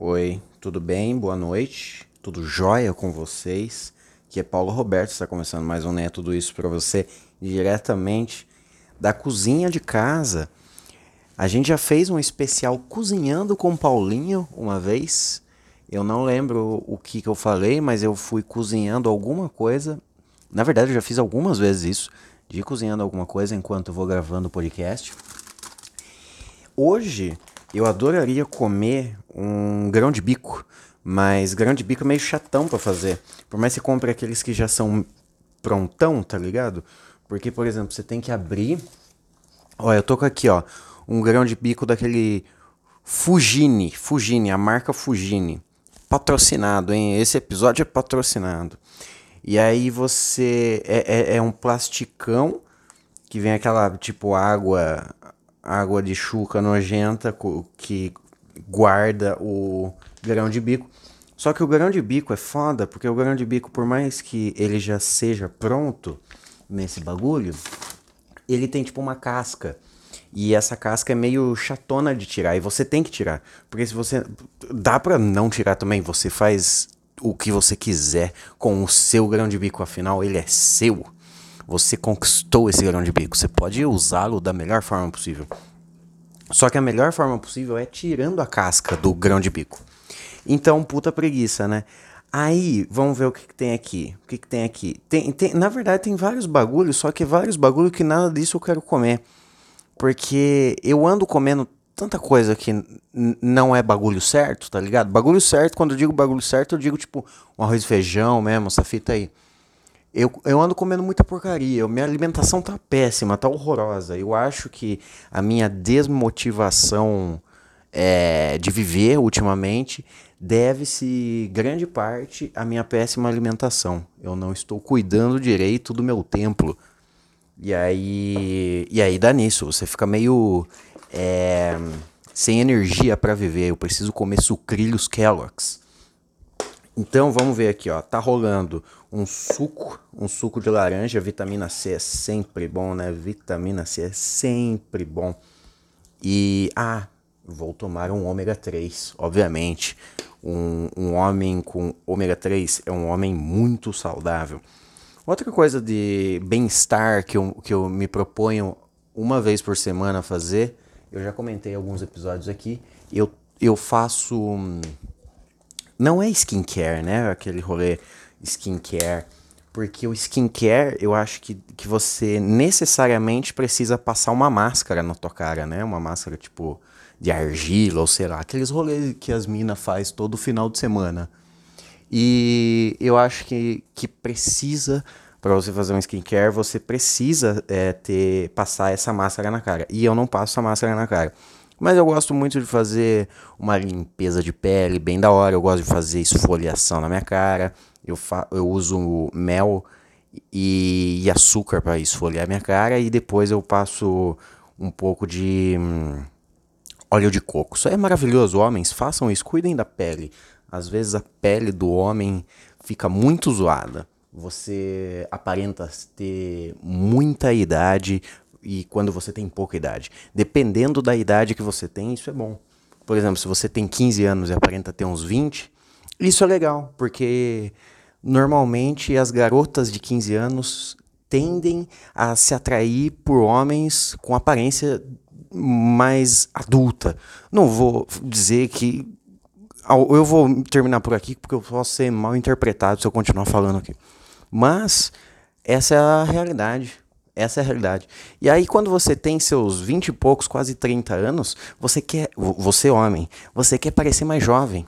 Oi, tudo bem? Boa noite. Tudo jóia com vocês? Que é Paulo Roberto, está começando mais um Né Tudo Isso para você diretamente da cozinha de casa. A gente já fez um especial cozinhando com Paulinho uma vez. Eu não lembro o que, que eu falei, mas eu fui cozinhando alguma coisa. Na verdade, eu já fiz algumas vezes isso, de cozinhando alguma coisa enquanto eu vou gravando o podcast. Hoje eu adoraria comer um grão de bico, mas grão de bico é meio chatão para fazer. Por mais que você compre aqueles que já são prontão, tá ligado? Porque, por exemplo, você tem que abrir. Olha, eu tô com aqui, ó, um grão de bico daquele Fugini, Fugini, a marca Fugini. Patrocinado, hein? Esse episódio é patrocinado. E aí você. É, é, é um plasticão que vem aquela, tipo, água água de chuca nojenta que guarda o grão de bico. Só que o grão de bico é foda, porque o grão de bico, por mais que ele já seja pronto nesse bagulho, ele tem tipo uma casca. E essa casca é meio chatona de tirar, e você tem que tirar. Porque se você. Dá pra não tirar também, você faz o que você quiser com o seu grão de bico, afinal, ele é seu. Você conquistou esse grão de bico. Você pode usá-lo da melhor forma possível. Só que a melhor forma possível é tirando a casca do grão de bico. Então, puta preguiça, né? Aí, vamos ver o que, que tem aqui. O que, que tem aqui? Tem, tem, na verdade, tem vários bagulhos, só que vários bagulhos que nada disso eu quero comer. Porque eu ando comendo tanta coisa que não é bagulho certo, tá ligado? Bagulho certo, quando eu digo bagulho certo, eu digo tipo um arroz e feijão mesmo, essa fita aí. Eu, eu ando comendo muita porcaria. Minha alimentação tá péssima, tá horrorosa. Eu acho que a minha desmotivação é, de viver ultimamente deve-se grande parte à minha péssima alimentação. Eu não estou cuidando direito do meu templo. E aí, e aí dá nisso. Você fica meio é, sem energia para viver. Eu preciso comer sucrilhos Kellogg's. Então vamos ver aqui, ó. Tá rolando um suco, um suco de laranja, vitamina C é sempre bom, né? Vitamina C é sempre bom. E ah, vou tomar um ômega 3, obviamente. Um, um homem com ômega 3 é um homem muito saudável. Outra coisa de bem-estar que eu, que eu me proponho uma vez por semana fazer, eu já comentei alguns episódios aqui, eu, eu faço hum, não é skincare, né? Aquele rolê skincare. Porque o skincare, eu acho que, que você necessariamente precisa passar uma máscara na tua cara, né? Uma máscara tipo de argila ou sei lá. Aqueles rolês que as minas faz todo final de semana. E eu acho que, que precisa, para você fazer um skincare, você precisa é, ter passar essa máscara na cara. E eu não passo a máscara na cara. Mas eu gosto muito de fazer uma limpeza de pele bem da hora. Eu gosto de fazer esfoliação na minha cara. Eu, fa eu uso mel e, e açúcar para esfoliar minha cara. E depois eu passo um pouco de hum, óleo de coco. Isso é maravilhoso, homens. Façam isso, cuidem da pele. Às vezes a pele do homem fica muito zoada. Você aparenta ter muita idade, e quando você tem pouca idade. Dependendo da idade que você tem, isso é bom. Por exemplo, se você tem 15 anos e aparenta ter uns 20, isso é legal, porque normalmente as garotas de 15 anos tendem a se atrair por homens com aparência mais adulta. Não vou dizer que. Eu vou terminar por aqui porque eu posso ser mal interpretado se eu continuar falando aqui. Mas essa é a realidade. Essa é a realidade. E aí, quando você tem seus 20 e poucos, quase 30 anos, você quer. Você, homem, você quer parecer mais jovem.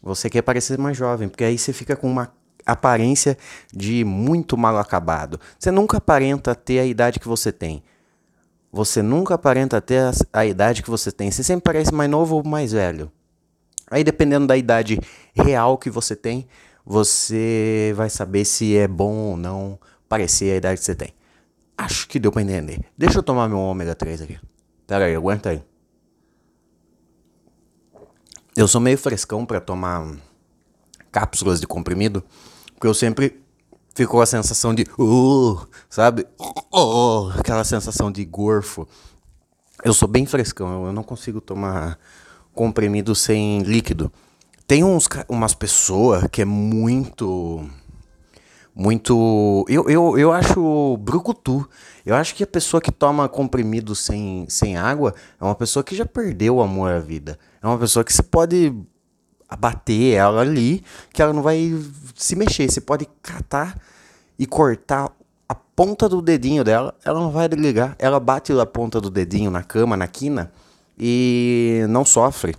Você quer parecer mais jovem, porque aí você fica com uma aparência de muito mal acabado. Você nunca aparenta ter a idade que você tem. Você nunca aparenta ter a, a idade que você tem. Você sempre parece mais novo ou mais velho. Aí, dependendo da idade real que você tem, você vai saber se é bom ou não parecer a idade que você tem. Acho que deu pra entender. Deixa eu tomar meu ômega 3 aqui. Pera aí, aguenta aí. Eu sou meio frescão para tomar cápsulas de comprimido, porque eu sempre fico com a sensação de, uh, sabe? Uh, aquela sensação de gorfo. Eu sou bem frescão, eu não consigo tomar comprimido sem líquido. Tem uns, umas pessoas que é muito. Muito. Eu, eu, eu acho brucutu. Eu acho que a pessoa que toma comprimido sem, sem água é uma pessoa que já perdeu o amor à vida. É uma pessoa que você pode abater ela ali, que ela não vai se mexer. Você pode catar e cortar a ponta do dedinho dela, ela não vai ligar. Ela bate a ponta do dedinho na cama, na quina e não sofre.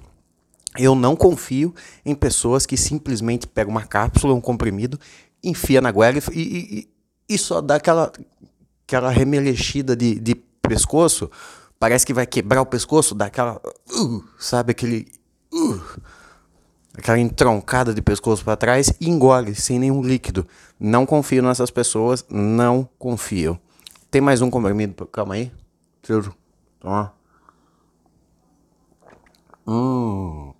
Eu não confio em pessoas que simplesmente pegam uma cápsula, um comprimido, enfia na goela e, e, e só dá aquela, aquela remelexida de, de pescoço. Parece que vai quebrar o pescoço, dá aquela. Uh, sabe, aquele. Uh, aquela entroncada de pescoço para trás e engole sem nenhum líquido. Não confio nessas pessoas, não confio. Tem mais um comprimido? Calma aí. Deixa Toma. Hum.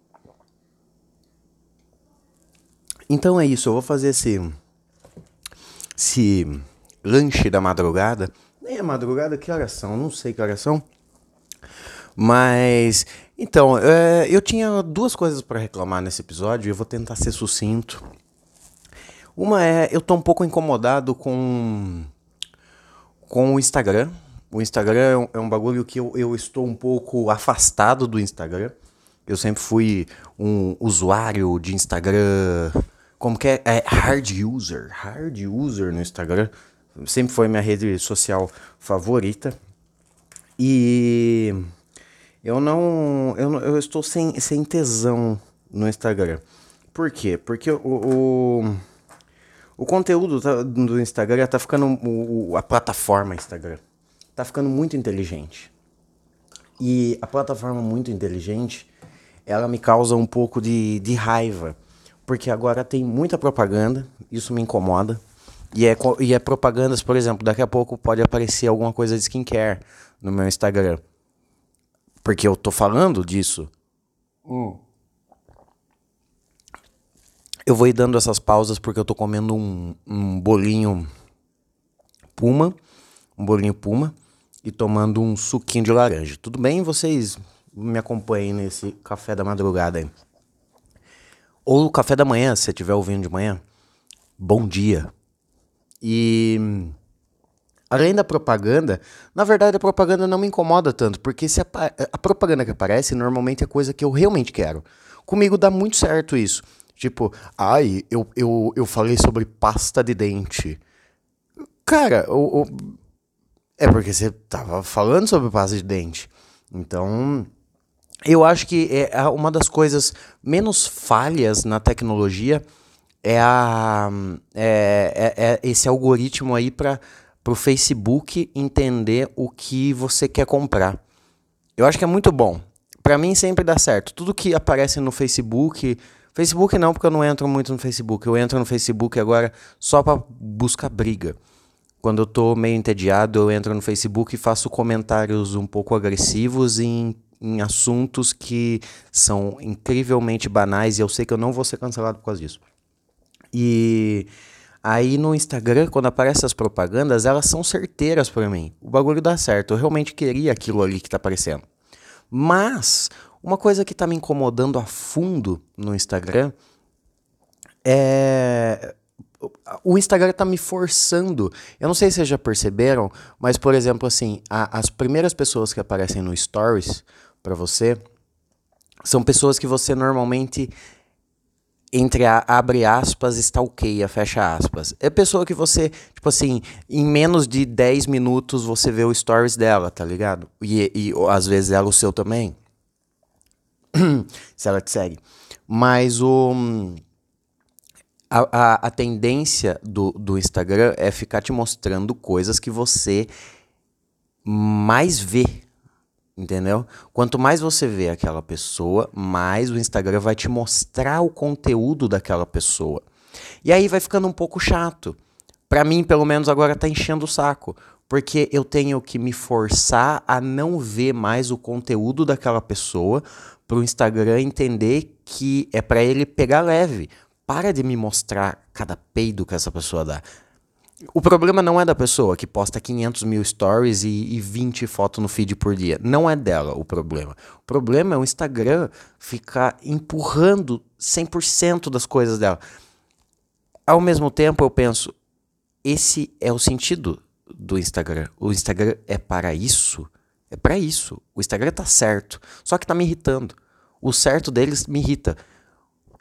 Então é isso, eu vou fazer esse, esse lanche da madrugada. Nem é madrugada, que horas são? Não sei que horas são. Mas, então, é, eu tinha duas coisas para reclamar nesse episódio e eu vou tentar ser sucinto. Uma é, eu tô um pouco incomodado com, com o Instagram. O Instagram é um, é um bagulho que eu, eu estou um pouco afastado do Instagram. Eu sempre fui um usuário de Instagram como que é? é? hard user, hard user no Instagram. Sempre foi minha rede social favorita. E eu não, eu, eu estou sem, sem tesão no Instagram. Por quê? Porque o, o, o conteúdo tá, do Instagram tá ficando, o, a plataforma Instagram tá ficando muito inteligente. E a plataforma muito inteligente, ela me causa um pouco de, de raiva porque agora tem muita propaganda, isso me incomoda. E é, e é propagandas, por exemplo, daqui a pouco pode aparecer alguma coisa de skincare no meu Instagram. Porque eu tô falando disso. Hum. Eu vou ir dando essas pausas porque eu tô comendo um, um bolinho Puma, um bolinho Puma e tomando um suquinho de laranja. Tudo bem? Vocês me acompanhem nesse café da madrugada aí. Ou o café da manhã, se você estiver ouvindo de manhã. Bom dia. E além da propaganda, na verdade a propaganda não me incomoda tanto, porque se a, a, propaganda que aparece normalmente é coisa que eu realmente quero. Comigo dá muito certo isso. Tipo, ai, eu, eu, eu falei sobre pasta de dente. Cara, o, o, é porque você tava falando sobre pasta de dente. Então, eu acho que é uma das coisas menos falhas na tecnologia é, a, é, é, é esse algoritmo aí para o Facebook entender o que você quer comprar. Eu acho que é muito bom. Para mim sempre dá certo. Tudo que aparece no Facebook, Facebook não, porque eu não entro muito no Facebook. Eu entro no Facebook agora só para buscar briga. Quando eu tô meio entediado, eu entro no Facebook e faço comentários um pouco agressivos em em assuntos que são incrivelmente banais e eu sei que eu não vou ser cancelado por causa disso. E aí no Instagram, quando aparecem as propagandas, elas são certeiras para mim. O bagulho dá certo. Eu realmente queria aquilo ali que tá aparecendo. Mas uma coisa que tá me incomodando a fundo no Instagram é o Instagram tá me forçando. Eu não sei se vocês já perceberam, mas por exemplo, assim, a, as primeiras pessoas que aparecem no Stories para você são pessoas que você normalmente entre a, abre aspas, stalkeia, fecha aspas. É pessoa que você, tipo assim, em menos de 10 minutos você vê o stories dela, tá ligado? E, e às vezes ela o seu também. Se ela te segue. Mas o. A, a, a tendência do, do Instagram é ficar te mostrando coisas que você mais vê Entendeu? Quanto mais você vê aquela pessoa, mais o Instagram vai te mostrar o conteúdo daquela pessoa. E aí vai ficando um pouco chato. Para mim, pelo menos agora tá enchendo o saco, porque eu tenho que me forçar a não ver mais o conteúdo daquela pessoa para o Instagram entender que é para ele pegar leve. Para de me mostrar cada peido que essa pessoa dá. O problema não é da pessoa que posta 500 mil stories e, e 20 fotos no feed por dia. Não é dela o problema. O problema é o Instagram ficar empurrando 100% das coisas dela. Ao mesmo tempo, eu penso, esse é o sentido do Instagram. O Instagram é para isso. É para isso. O Instagram tá certo. Só que tá me irritando. O certo deles me irrita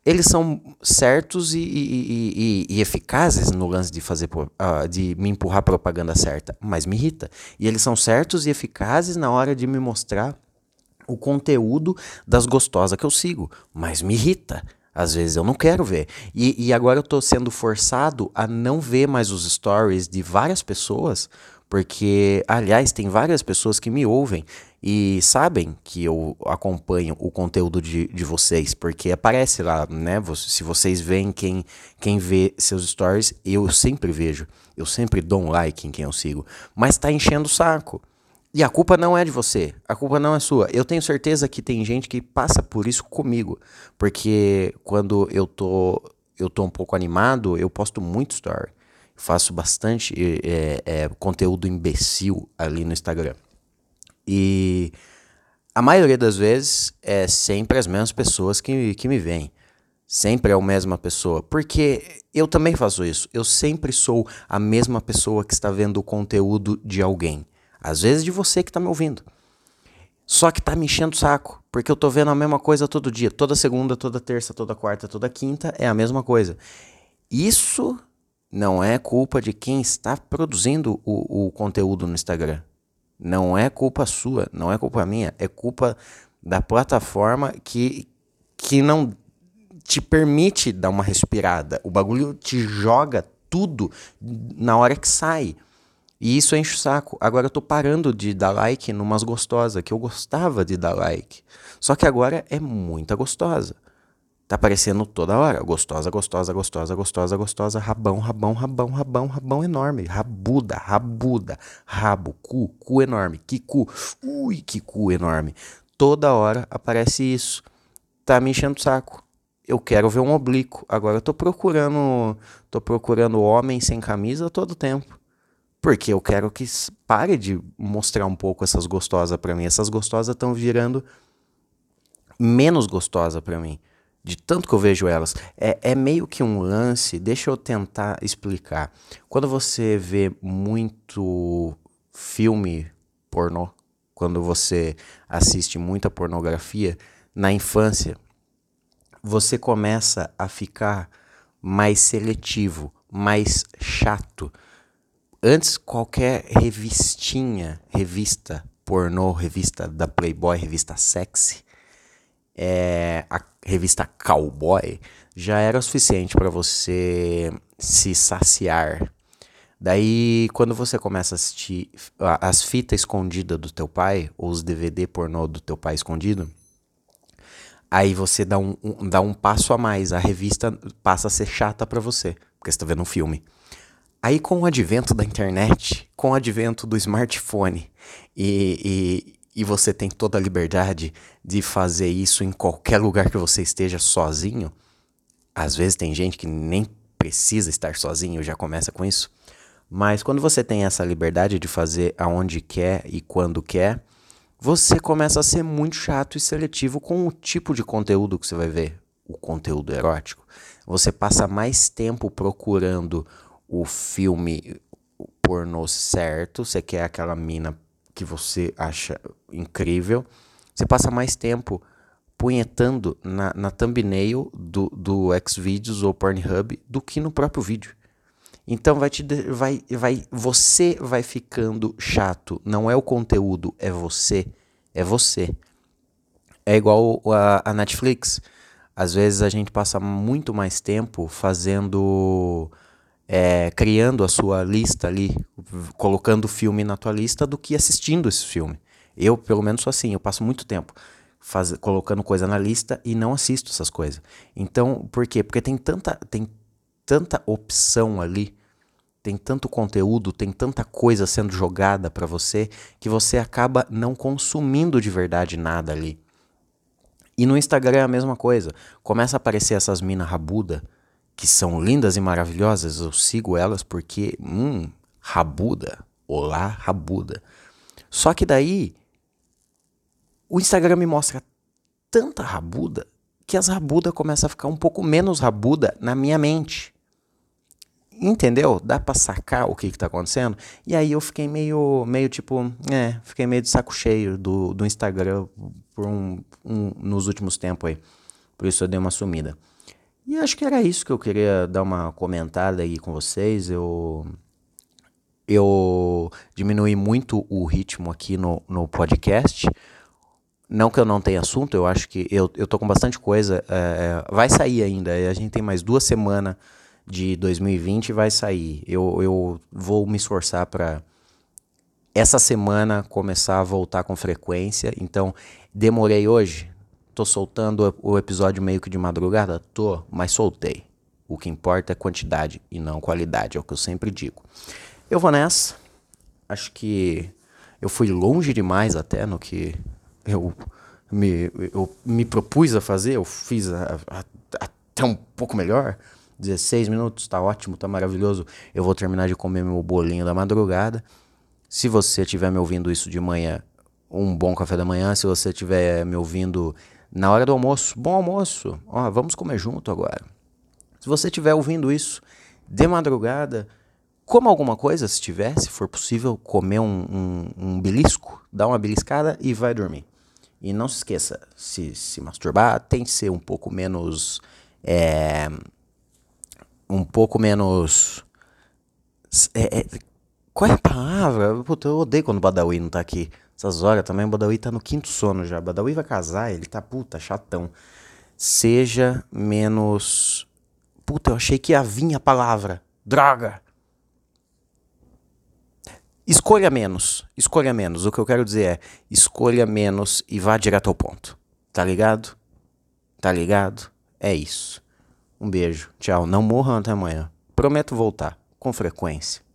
eles são certos e, e, e, e, eficazes no lance de fazer uh, de me empurrar propaganda certa, mas me irrita. E eles são certos e eficazes na hora de me mostrar o conteúdo das gostosas que eu sigo, mas me irrita. Às vezes eu não quero ver. E, e agora eu estou sendo forçado a não ver mais os stories de várias pessoas porque, aliás, tem várias pessoas que me ouvem e sabem que eu acompanho o conteúdo de, de vocês, porque aparece lá, né? Se vocês veem quem, quem vê seus stories, eu sempre vejo. Eu sempre dou um like em quem eu sigo. Mas tá enchendo o saco. E a culpa não é de você, a culpa não é sua. Eu tenho certeza que tem gente que passa por isso comigo, porque quando eu tô eu tô um pouco animado, eu posto muito story faço bastante é, é, conteúdo imbecil ali no Instagram. E a maioria das vezes é sempre as mesmas pessoas que, que me veem. Sempre é a mesma pessoa. Porque eu também faço isso. Eu sempre sou a mesma pessoa que está vendo o conteúdo de alguém. Às vezes de você que está me ouvindo. Só que tá me enchendo o saco. Porque eu tô vendo a mesma coisa todo dia. Toda segunda, toda terça, toda quarta, toda quinta é a mesma coisa. Isso não é culpa de quem está produzindo o, o conteúdo no Instagram. Não é culpa sua, não é culpa minha, é culpa da plataforma que, que não te permite dar uma respirada. O bagulho te joga tudo na hora que sai. E isso enche o saco. Agora eu tô parando de dar like numas gostosas, que eu gostava de dar like. Só que agora é muita gostosa. Tá aparecendo toda hora. Gostosa, gostosa, gostosa, gostosa, gostosa. Rabão, rabão, rabão, rabão, rabão enorme. Rabuda, rabuda. Rabo, cu, cu enorme. Que cu. Ui, que cu enorme. Toda hora aparece isso. Tá me enchendo o saco. Eu quero ver um oblíquo. Agora eu tô procurando. Tô procurando homem sem camisa todo tempo. Porque eu quero que pare de mostrar um pouco essas gostosas para mim. Essas gostosas estão virando menos gostosa para mim de tanto que eu vejo elas. É, é meio que um lance, deixa eu tentar explicar. Quando você vê muito filme pornô, quando você assiste muita pornografia, na infância, você começa a ficar mais seletivo, mais chato. Antes, qualquer revistinha, revista pornô, revista da Playboy, revista sexy, é, a revista Cowboy já era o suficiente para você se saciar. Daí, quando você começa a assistir as fitas escondidas do teu pai, ou os DVD pornô do teu pai escondido, aí você dá um, um dá um passo a mais. A revista passa a ser chata para você, porque você tá vendo um filme. Aí, com o advento da internet, com o advento do smartphone e, e você tem toda a liberdade de fazer isso em qualquer lugar que você esteja sozinho. Às vezes tem gente que nem precisa estar sozinho, já começa com isso. Mas quando você tem essa liberdade de fazer aonde quer e quando quer, você começa a ser muito chato e seletivo com o tipo de conteúdo que você vai ver, o conteúdo erótico. Você passa mais tempo procurando o filme pornô certo, você quer aquela mina que você acha incrível, você passa mais tempo punhetando na, na thumbnail do, do Xvideos ou Pornhub do que no próprio vídeo. Então vai te vai vai você vai ficando chato, não é o conteúdo, é você, é você. É igual a, a Netflix. Às vezes a gente passa muito mais tempo fazendo é, criando a sua lista ali, colocando o filme na tua lista do que assistindo esse filme. Eu, pelo menos, sou assim, eu passo muito tempo faz, colocando coisa na lista e não assisto essas coisas. Então, por quê? Porque tem tanta, tem tanta opção ali, tem tanto conteúdo, tem tanta coisa sendo jogada para você que você acaba não consumindo de verdade nada ali. E no Instagram é a mesma coisa. Começa a aparecer essas mina rabuda que são lindas e maravilhosas, eu sigo elas porque, hum, rabuda. Olá, rabuda. Só que daí o Instagram me mostra tanta rabuda que as rabudas começam a ficar um pouco menos rabuda na minha mente. Entendeu? Dá pra sacar o que, que tá acontecendo? E aí eu fiquei meio, meio tipo, é, fiquei meio de saco cheio do, do Instagram por um, um, nos últimos tempos aí. Por isso eu dei uma sumida. E acho que era isso que eu queria dar uma comentada aí com vocês. Eu eu diminui muito o ritmo aqui no, no podcast. Não que eu não tenha assunto, eu acho que eu, eu tô com bastante coisa. É, é vai sair ainda. A gente tem mais duas semanas de 2020 e vai sair. Eu, eu vou me esforçar para essa semana começar a voltar com frequência. Então, demorei hoje. Tô soltando o episódio meio que de madrugada? Tô, mas soltei. O que importa é quantidade e não qualidade, é o que eu sempre digo. Eu vou nessa. Acho que eu fui longe demais até no que eu me, eu me propus a fazer. Eu fiz a, a, até um pouco melhor. 16 minutos, tá ótimo, tá maravilhoso. Eu vou terminar de comer meu bolinho da madrugada. Se você estiver me ouvindo isso de manhã, um bom café da manhã. Se você estiver me ouvindo na hora do almoço, bom almoço. Ó, vamos comer junto agora. Se você estiver ouvindo isso de madrugada, Coma alguma coisa, se tiver, se for possível, comer um, um, um belisco, dá uma beliscada e vai dormir. E não se esqueça, se se masturbar, tem que ser um pouco menos. É, um pouco menos. É, é, qual é a palavra? Puta, eu odeio quando o Badawi não tá aqui. Essas horas também, o Badawi tá no quinto sono já. O Badawi vai casar, ele tá puta, chatão. Seja menos. Puta, eu achei que ia vir a palavra. Droga! Escolha menos. Escolha menos. O que eu quero dizer é: escolha menos e vá direto ao ponto. Tá ligado? Tá ligado? É isso. Um beijo. Tchau. Não morram até amanhã. Prometo voltar com frequência.